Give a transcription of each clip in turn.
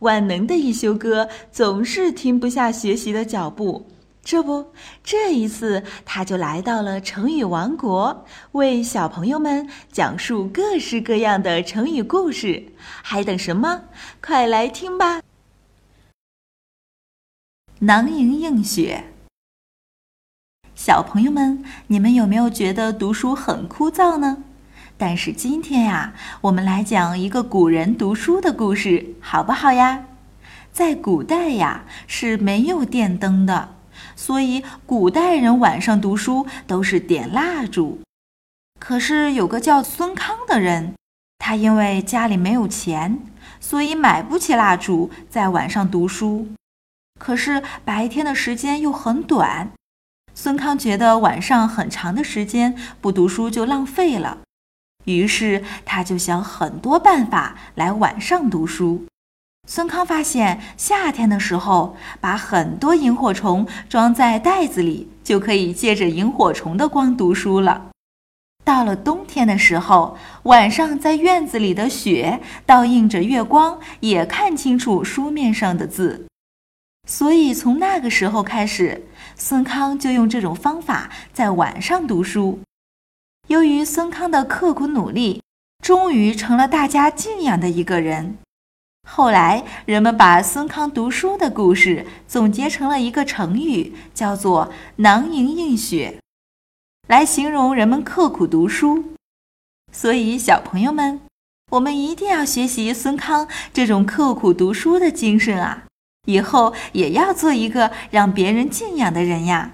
万能的一休哥总是停不下学习的脚步。这不，这一次他就来到了成语王国，为小朋友们讲述各式各样的成语故事。还等什么？快来听吧！囊萤映雪。小朋友们，你们有没有觉得读书很枯燥呢？但是今天呀，我们来讲一个古人读书的故事，好不好呀？在古代呀，是没有电灯的。所以，古代人晚上读书都是点蜡烛。可是有个叫孙康的人，他因为家里没有钱，所以买不起蜡烛，在晚上读书。可是白天的时间又很短，孙康觉得晚上很长的时间不读书就浪费了，于是他就想很多办法来晚上读书。孙康发现，夏天的时候，把很多萤火虫装在袋子里，就可以借着萤火虫的光读书了。到了冬天的时候，晚上在院子里的雪倒映着月光，也看清楚书面上的字。所以从那个时候开始，孙康就用这种方法在晚上读书。由于孙康的刻苦努力，终于成了大家敬仰的一个人。后来，人们把孙康读书的故事总结成了一个成语，叫做“囊萤映雪”，来形容人们刻苦读书。所以，小朋友们，我们一定要学习孙康这种刻苦读书的精神啊！以后也要做一个让别人敬仰的人呀。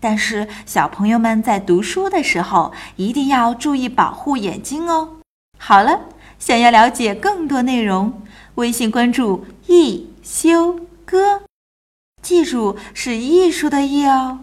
但是，小朋友们在读书的时候一定要注意保护眼睛哦。好了，想要了解更多内容。微信关注“一休哥”，记住是艺术的“艺”哦。